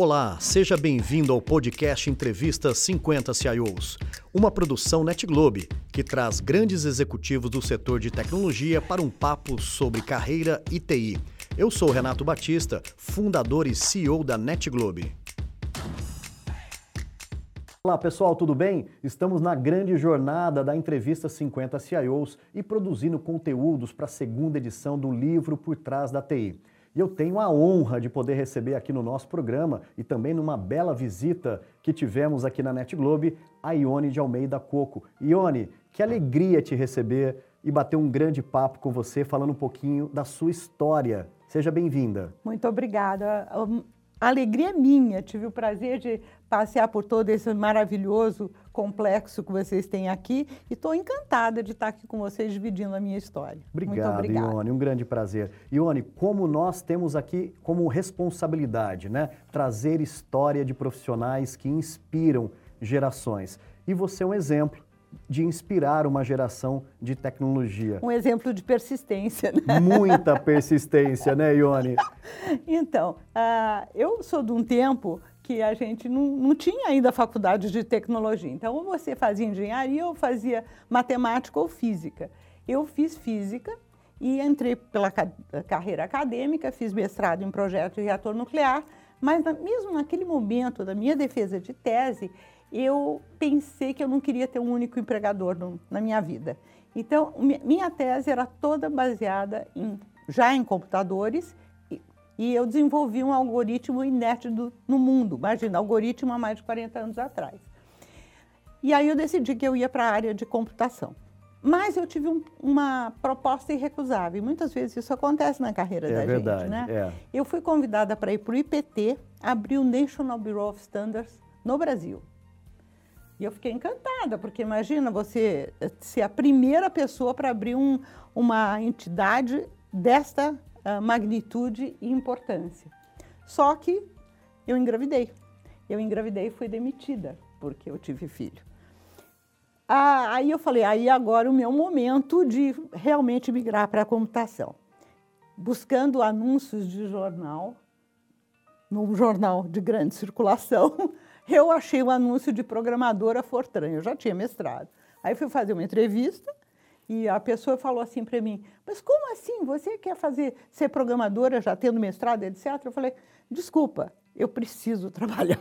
Olá, seja bem-vindo ao podcast Entrevista 50 CIOs, uma produção NetGlobe que traz grandes executivos do setor de tecnologia para um papo sobre carreira e TI. Eu sou Renato Batista, fundador e CEO da NetGlobe. Olá pessoal, tudo bem? Estamos na grande jornada da Entrevista 50 CIOs e produzindo conteúdos para a segunda edição do livro Por Trás da TI. E eu tenho a honra de poder receber aqui no nosso programa e também numa bela visita que tivemos aqui na Net Globe, a Ione de Almeida Coco. Ione, que alegria te receber e bater um grande papo com você, falando um pouquinho da sua história. Seja bem-vinda. Muito obrigada. Alegria minha. Tive o prazer de passear por todo esse maravilhoso complexo que vocês têm aqui e estou encantada de estar aqui com vocês dividindo a minha história. Obrigado, Muito obrigada. Ione, um grande prazer. Ione, como nós temos aqui como responsabilidade, né, trazer história de profissionais que inspiram gerações. E você é um exemplo de inspirar uma geração de tecnologia. Um exemplo de persistência, né? Muita persistência, né, Ione? então, uh, eu sou de um tempo que a gente não, não tinha ainda faculdade de tecnologia. Então, ou você fazia engenharia ou fazia matemática ou física. Eu fiz física e entrei pela carreira acadêmica, fiz mestrado em projeto de reator nuclear, mas mesmo naquele momento da minha defesa de tese, eu pensei que eu não queria ter um único empregador no, na minha vida. Então, minha tese era toda baseada em, já em computadores e, e eu desenvolvi um algoritmo inédito no mundo. Imagina, algoritmo há mais de 40 anos atrás. E aí eu decidi que eu ia para a área de computação. Mas eu tive um, uma proposta irrecusável. Muitas vezes isso acontece na carreira é da verdade, gente, né? É. Eu fui convidada para ir para o IPT, abrir o National Bureau of Standards no Brasil. E eu fiquei encantada, porque imagina você ser a primeira pessoa para abrir um, uma entidade desta uh, magnitude e importância. Só que eu engravidei. Eu engravidei e fui demitida, porque eu tive filho. Ah, aí eu falei, aí agora o meu momento de realmente migrar para a computação. Buscando anúncios de jornal, num jornal de grande circulação, eu achei o anúncio de programadora Fortran, eu já tinha mestrado. Aí fui fazer uma entrevista e a pessoa falou assim para mim: Mas como assim? Você quer fazer ser programadora já tendo mestrado, etc? Eu falei: Desculpa, eu preciso trabalhar.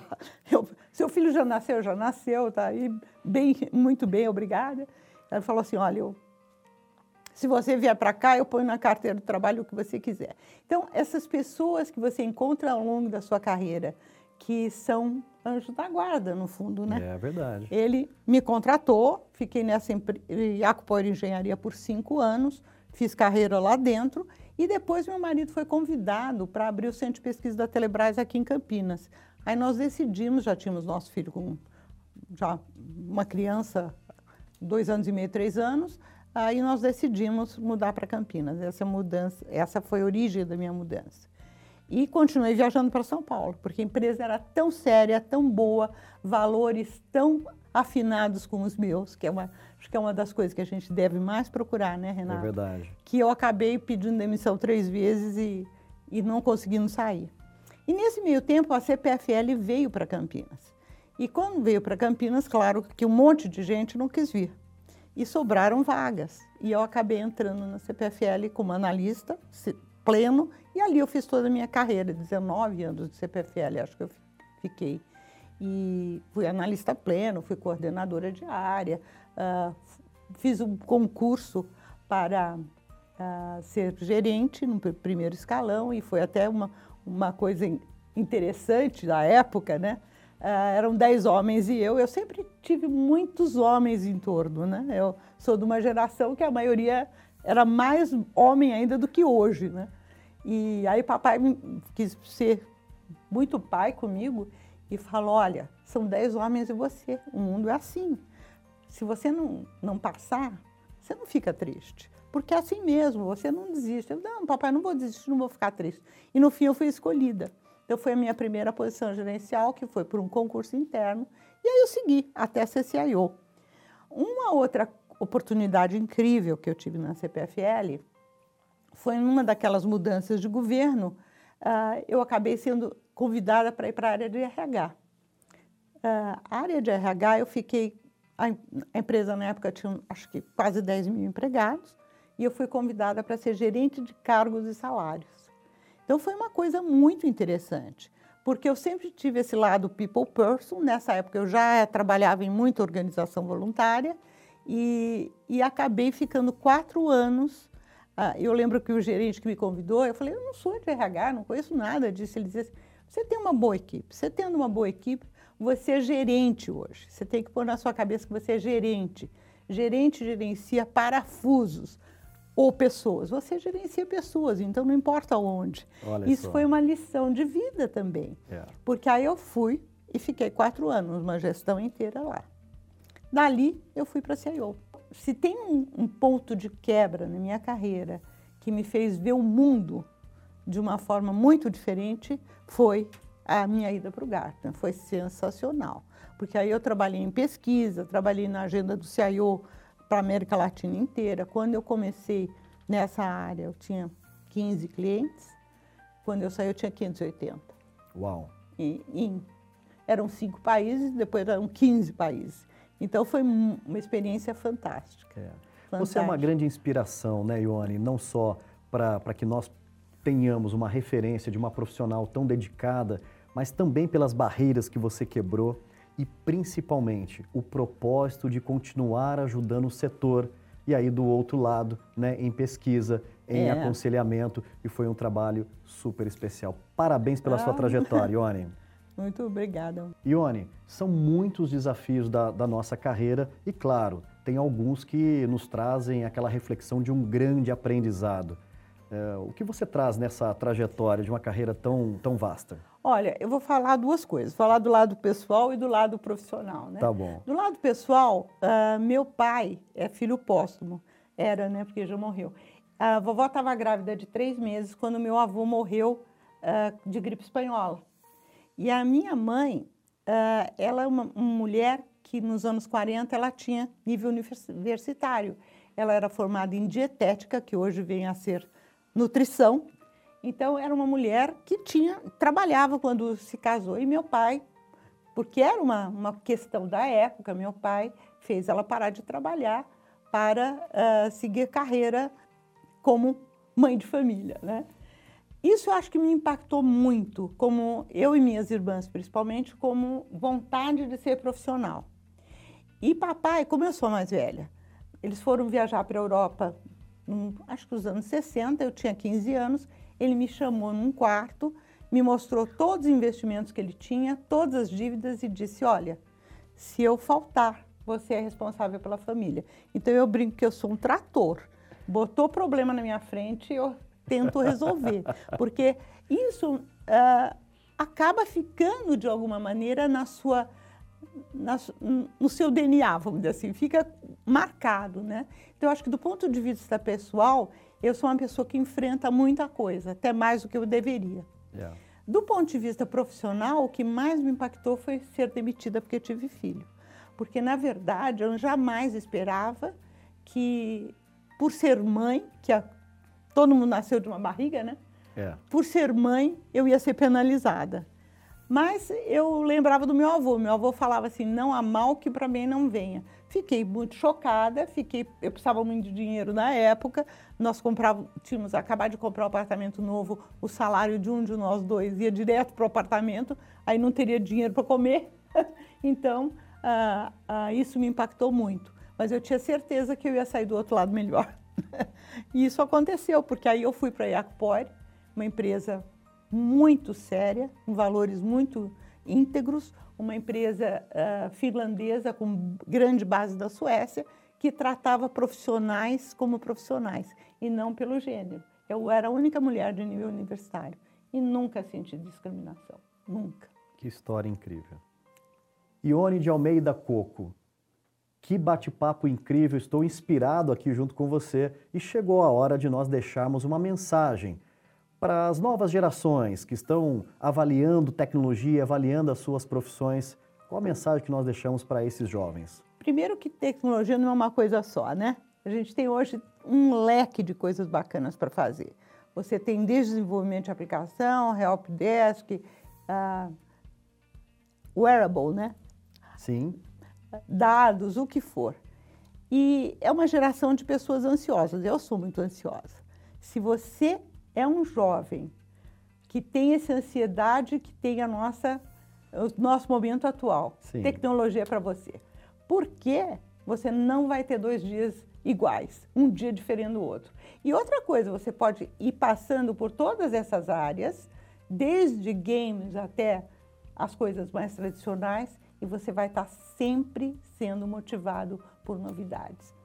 Eu, seu filho já nasceu, já nasceu, tá aí bem, muito bem, obrigada. Ela falou assim: Olha, eu, se você vier para cá, eu ponho na carteira do trabalho o que você quiser. Então, essas pessoas que você encontra ao longo da sua carreira, que são anjos da guarda, no fundo, né? É verdade. Ele me contratou, fiquei nessa Iacopoer Engenharia por cinco anos, fiz carreira lá dentro e depois meu marido foi convidado para abrir o centro de pesquisa da Telebrás aqui em Campinas. Aí nós decidimos, já tínhamos nosso filho com já uma criança, dois anos e meio, três anos, aí nós decidimos mudar para Campinas. Essa mudança, essa foi a origem da minha mudança. E continuei viajando para São Paulo, porque a empresa era tão séria, tão boa, valores tão afinados com os meus, que é uma, acho que é uma das coisas que a gente deve mais procurar, né, Renato? É verdade. Que eu acabei pedindo demissão três vezes e, e não conseguindo sair. E nesse meio tempo, a CPFL veio para Campinas. E quando veio para Campinas, claro que um monte de gente não quis vir. E sobraram vagas. E eu acabei entrando na CPFL como analista pleno e ali eu fiz toda a minha carreira, 19 anos de CPFL, acho que eu fiquei. E fui analista pleno, fui coordenadora de área, uh, fiz um concurso para uh, ser gerente no primeiro escalão e foi até uma, uma coisa interessante da época, né? Uh, eram dez homens e eu. Eu sempre tive muitos homens em torno, né? Eu sou de uma geração que a maioria era mais homem ainda do que hoje, né? E aí papai quis ser muito pai comigo e falou, olha, são dez homens e você, o mundo é assim. Se você não, não passar, você não fica triste. Porque é assim mesmo, você não desiste. Eu, não, papai, não vou desistir, não vou ficar triste. E no fim eu fui escolhida. Então foi a minha primeira posição gerencial, que foi por um concurso interno. E aí eu segui até ser CIO. Uma outra oportunidade incrível que eu tive na CPFL foi numa daquelas mudanças de governo, uh, eu acabei sendo convidada para ir para a área de RH. Uh, a área de RH, eu fiquei. A, a, empresa na época tinha, acho que, quase 10 mil empregados, e eu fui convidada para ser gerente de cargos e salários. Então, foi uma coisa muito interessante, porque eu sempre tive esse lado people person. Nessa época, eu já trabalhava em muita organização voluntária e, e acabei ficando quatro anos. Uh, eu lembro que o gerente que me convidou, eu falei: eu não sou de RH, não conheço nada disso. Ele disse assim, você tem uma boa equipe, você tendo uma boa equipe, você é gerente hoje. Você tem que pôr na sua cabeça que você é gerente. Gerente gerencia parafusos ou pessoas. Você gerencia pessoas, então não importa onde. Olha Isso só. foi uma lição de vida também. É. Porque aí eu fui e fiquei quatro anos, uma gestão inteira lá. Dali eu fui para a CIO. Se tem um, um ponto de quebra na minha carreira que me fez ver o mundo de uma forma muito diferente, foi a minha ida para o Gartner. Foi sensacional, porque aí eu trabalhei em pesquisa, trabalhei na agenda do CIO para a América Latina inteira. Quando eu comecei nessa área, eu tinha 15 clientes. Quando eu saí, eu tinha 580. Uau! E, e eram cinco países, depois eram 15 países. Então foi uma experiência fantástica. É. fantástica. Você é uma grande inspiração, né, Ione? Não só para que nós tenhamos uma referência de uma profissional tão dedicada mas também pelas barreiras que você quebrou e principalmente o propósito de continuar ajudando o setor e aí do outro lado, né, em pesquisa, em é. aconselhamento e foi um trabalho super especial. Parabéns pela ah. sua trajetória, Ione. Muito obrigada. Ione, são muitos desafios da, da nossa carreira e, claro, tem alguns que nos trazem aquela reflexão de um grande aprendizado. É, o que você traz nessa trajetória de uma carreira tão, tão vasta? Olha, eu vou falar duas coisas. Falar do lado pessoal e do lado profissional, né? Tá bom. Do lado pessoal, uh, meu pai é filho póstumo. Era, né? Porque já morreu. A vovó estava grávida de três meses quando meu avô morreu uh, de gripe espanhola. E a minha mãe, uh, ela é uma, uma mulher que nos anos 40 ela tinha nível universitário. Ela era formada em dietética, que hoje vem a ser nutrição. Então era uma mulher que tinha trabalhava quando se casou e meu pai, porque era uma, uma questão da época, meu pai fez ela parar de trabalhar para uh, seguir carreira como mãe de família, né? Isso eu acho que me impactou muito, como eu e minhas irmãs principalmente, como vontade de ser profissional. E papai, como eu sou mais velha, eles foram viajar para a Europa acho que nos anos 60, eu tinha 15 anos, ele me chamou num quarto, me mostrou todos os investimentos que ele tinha, todas as dívidas e disse: Olha, se eu faltar, você é responsável pela família. Então eu brinco que eu sou um trator. Botou problema na minha frente, eu tento resolver. Porque isso uh, acaba ficando, de alguma maneira, na sua na, no seu DNA, vamos dizer assim, fica marcado, né? Então, eu acho que do ponto de vista pessoal, eu sou uma pessoa que enfrenta muita coisa, até mais do que eu deveria. Yeah. Do ponto de vista profissional, o que mais me impactou foi ser demitida porque tive filho. Porque, na verdade, eu jamais esperava que, por ser mãe, que a, todo mundo nasceu de uma barriga, né? É. Por ser mãe, eu ia ser penalizada. Mas eu lembrava do meu avô. Meu avô falava assim: não há mal que para mim não venha. Fiquei muito chocada, fiquei, eu precisava muito de dinheiro na época. Nós comprávamos, tínhamos acabado de comprar um apartamento novo, o salário de um de nós dois ia direto para o apartamento, aí não teria dinheiro para comer. então, ah, ah, isso me impactou muito. Mas eu tinha certeza que eu ia sair do outro lado melhor. E isso aconteceu, porque aí eu fui para a Iacpor, uma empresa muito séria, com valores muito íntegros, uma empresa uh, finlandesa com grande base da Suécia, que tratava profissionais como profissionais e não pelo gênero. Eu era a única mulher de nível universitário e nunca senti discriminação, nunca. Que história incrível. Ione de Almeida Coco, que bate-papo incrível, estou inspirado aqui junto com você e chegou a hora de nós deixarmos uma mensagem para as novas gerações que estão avaliando tecnologia, avaliando as suas profissões, qual a mensagem que nós deixamos para esses jovens? Primeiro que tecnologia não é uma coisa só, né? A gente tem hoje um leque de coisas bacanas para fazer. Você tem desde desenvolvimento de aplicação, helpdesk, uh, wearable, né? Sim. Dados, o que for. E é uma geração de pessoas ansiosas. Eu sou muito ansiosa. Se você é um jovem que tem essa ansiedade, que tem a nossa, o nosso momento atual, Sim. tecnologia para você. Por que você não vai ter dois dias iguais, um dia diferente do outro? E outra coisa, você pode ir passando por todas essas áreas, desde games até as coisas mais tradicionais, e você vai estar sempre sendo motivado por novidades.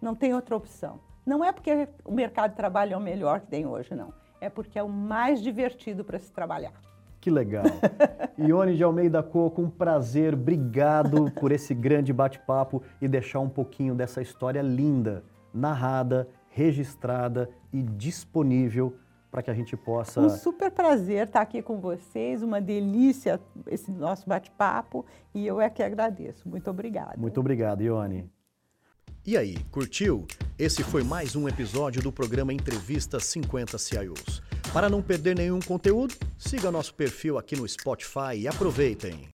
Não tem outra opção. Não é porque o mercado de trabalho é o melhor que tem hoje, não. É porque é o mais divertido para se trabalhar. Que legal. Ione de Almeida Coco, um prazer. Obrigado por esse grande bate-papo e deixar um pouquinho dessa história linda, narrada, registrada e disponível para que a gente possa. Um super prazer estar aqui com vocês, uma delícia esse nosso bate-papo e eu é que agradeço. Muito obrigada. Muito obrigado, Ione. E aí, curtiu? Esse foi mais um episódio do programa Entrevista 50 CIOs. Para não perder nenhum conteúdo, siga nosso perfil aqui no Spotify e aproveitem!